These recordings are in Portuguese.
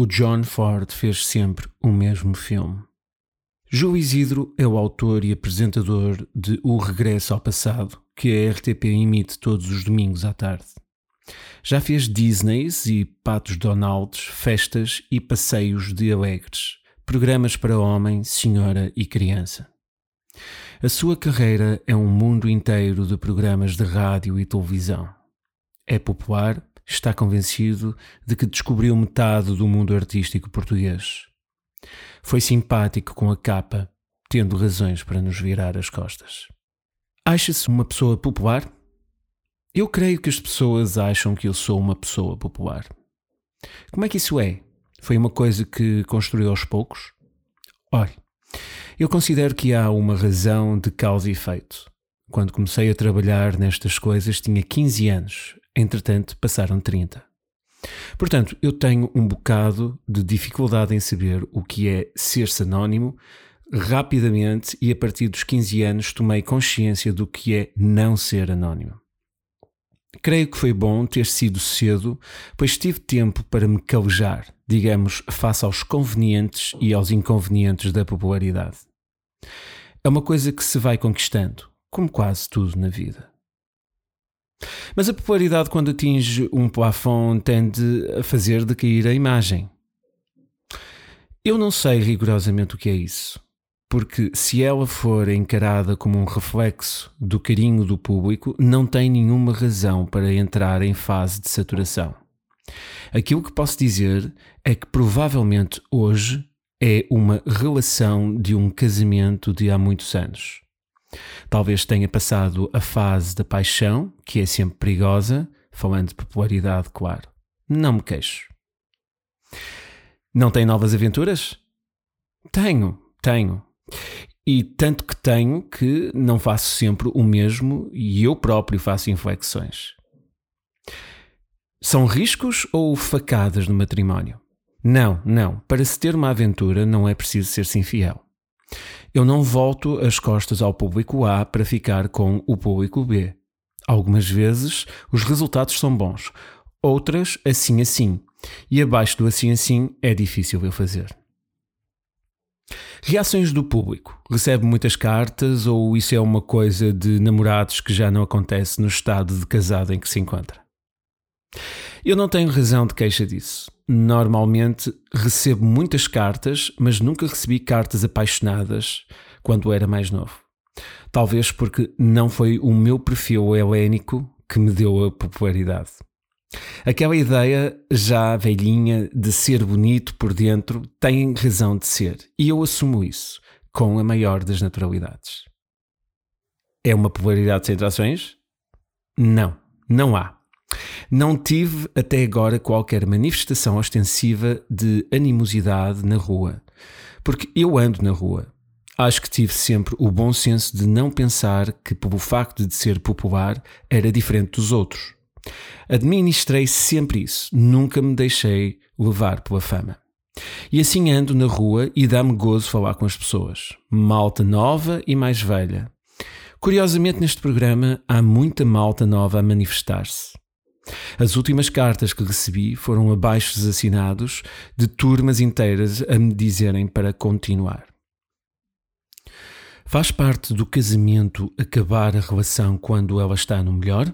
o John Ford fez sempre o mesmo filme. João Isidro é o autor e apresentador de O Regresso ao Passado, que a RTP emite todos os domingos à tarde. Já fez Disneys e Patos Donalds, festas e passeios de alegres, programas para homem, senhora e criança. A sua carreira é um mundo inteiro de programas de rádio e televisão. É popular, está convencido de que descobriu metade do mundo artístico português. Foi simpático com a capa, tendo razões para nos virar as costas. Acha-se uma pessoa popular? Eu creio que as pessoas acham que eu sou uma pessoa popular. Como é que isso é? Foi uma coisa que construiu aos poucos? Olhe, eu considero que há uma razão de causa e efeito. Quando comecei a trabalhar nestas coisas tinha 15 anos, entretanto passaram 30. Portanto, eu tenho um bocado de dificuldade em saber o que é ser-se anónimo. Rapidamente e a partir dos 15 anos tomei consciência do que é não ser anónimo. Creio que foi bom ter sido cedo, pois tive tempo para me calejar, digamos, face aos convenientes e aos inconvenientes da popularidade. É uma coisa que se vai conquistando, como quase tudo na vida. Mas a popularidade, quando atinge um plafond, tende a fazer decair a imagem. Eu não sei rigorosamente o que é isso, porque se ela for encarada como um reflexo do carinho do público, não tem nenhuma razão para entrar em fase de saturação. Aquilo que posso dizer é que provavelmente hoje é uma relação de um casamento de há muitos anos. Talvez tenha passado a fase da paixão, que é sempre perigosa, falando de popularidade, claro. Não me queixo. Não tem novas aventuras? Tenho, tenho. E tanto que tenho que não faço sempre o mesmo e eu próprio faço inflexões. São riscos ou facadas no matrimónio? Não, não. Para se ter uma aventura não é preciso ser-se infiel. Eu não volto as costas ao público A para ficar com o público B. Algumas vezes os resultados são bons, outras assim assim. E abaixo do assim assim é difícil eu fazer. Reações do público. Recebe muitas cartas ou isso é uma coisa de namorados que já não acontece no estado de casado em que se encontra? Eu não tenho razão de queixa disso. Normalmente recebo muitas cartas, mas nunca recebi cartas apaixonadas quando era mais novo. Talvez porque não foi o meu perfil helénico que me deu a popularidade. Aquela ideia já velhinha de ser bonito por dentro tem razão de ser, e eu assumo isso com a maior das naturalidades. É uma popularidade sem trações? Não, não há. Não tive até agora qualquer manifestação ostensiva de animosidade na rua, porque eu ando na rua. Acho que tive sempre o bom senso de não pensar que, pelo facto de ser popular, era diferente dos outros. Administrei sempre isso, nunca me deixei levar pela fama. E assim ando na rua e dá-me gozo falar com as pessoas, malta nova e mais velha. Curiosamente, neste programa há muita malta nova a manifestar-se. As últimas cartas que recebi foram abaixos assinados de turmas inteiras a me dizerem para continuar. Faz parte do casamento acabar a relação quando ela está no melhor?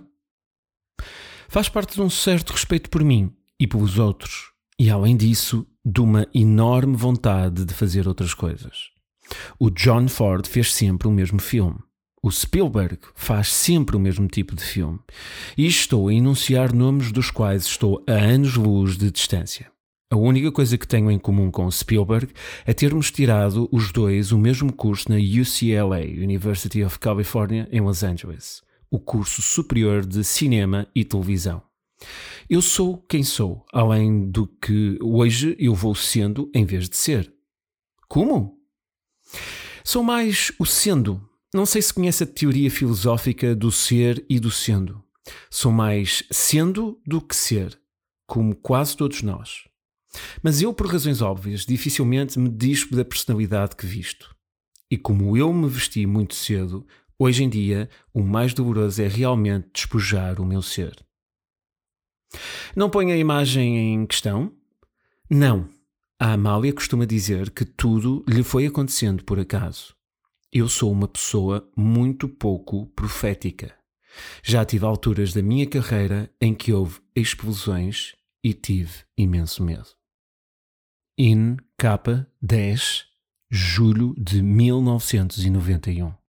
Faz parte de um certo respeito por mim e pelos outros, e além disso, de uma enorme vontade de fazer outras coisas. O John Ford fez sempre o mesmo filme. O Spielberg faz sempre o mesmo tipo de filme. E estou a enunciar nomes dos quais estou a anos-luz de distância. A única coisa que tenho em comum com Spielberg é termos tirado os dois o mesmo curso na UCLA, University of California, em Los Angeles, o curso superior de cinema e televisão. Eu sou quem sou, além do que hoje eu vou sendo em vez de ser. Como? Sou mais o sendo não sei se conhece a teoria filosófica do ser e do sendo. Sou mais sendo do que ser, como quase todos nós. Mas eu, por razões óbvias, dificilmente me dispo da personalidade que visto. E como eu me vesti muito cedo, hoje em dia o mais doloroso é realmente despojar o meu ser. Não ponho a imagem em questão? Não, A Amália costuma dizer que tudo lhe foi acontecendo por acaso. Eu sou uma pessoa muito pouco profética. Já tive alturas da minha carreira em que houve explosões e tive imenso medo. IN K 10, julho de 1991.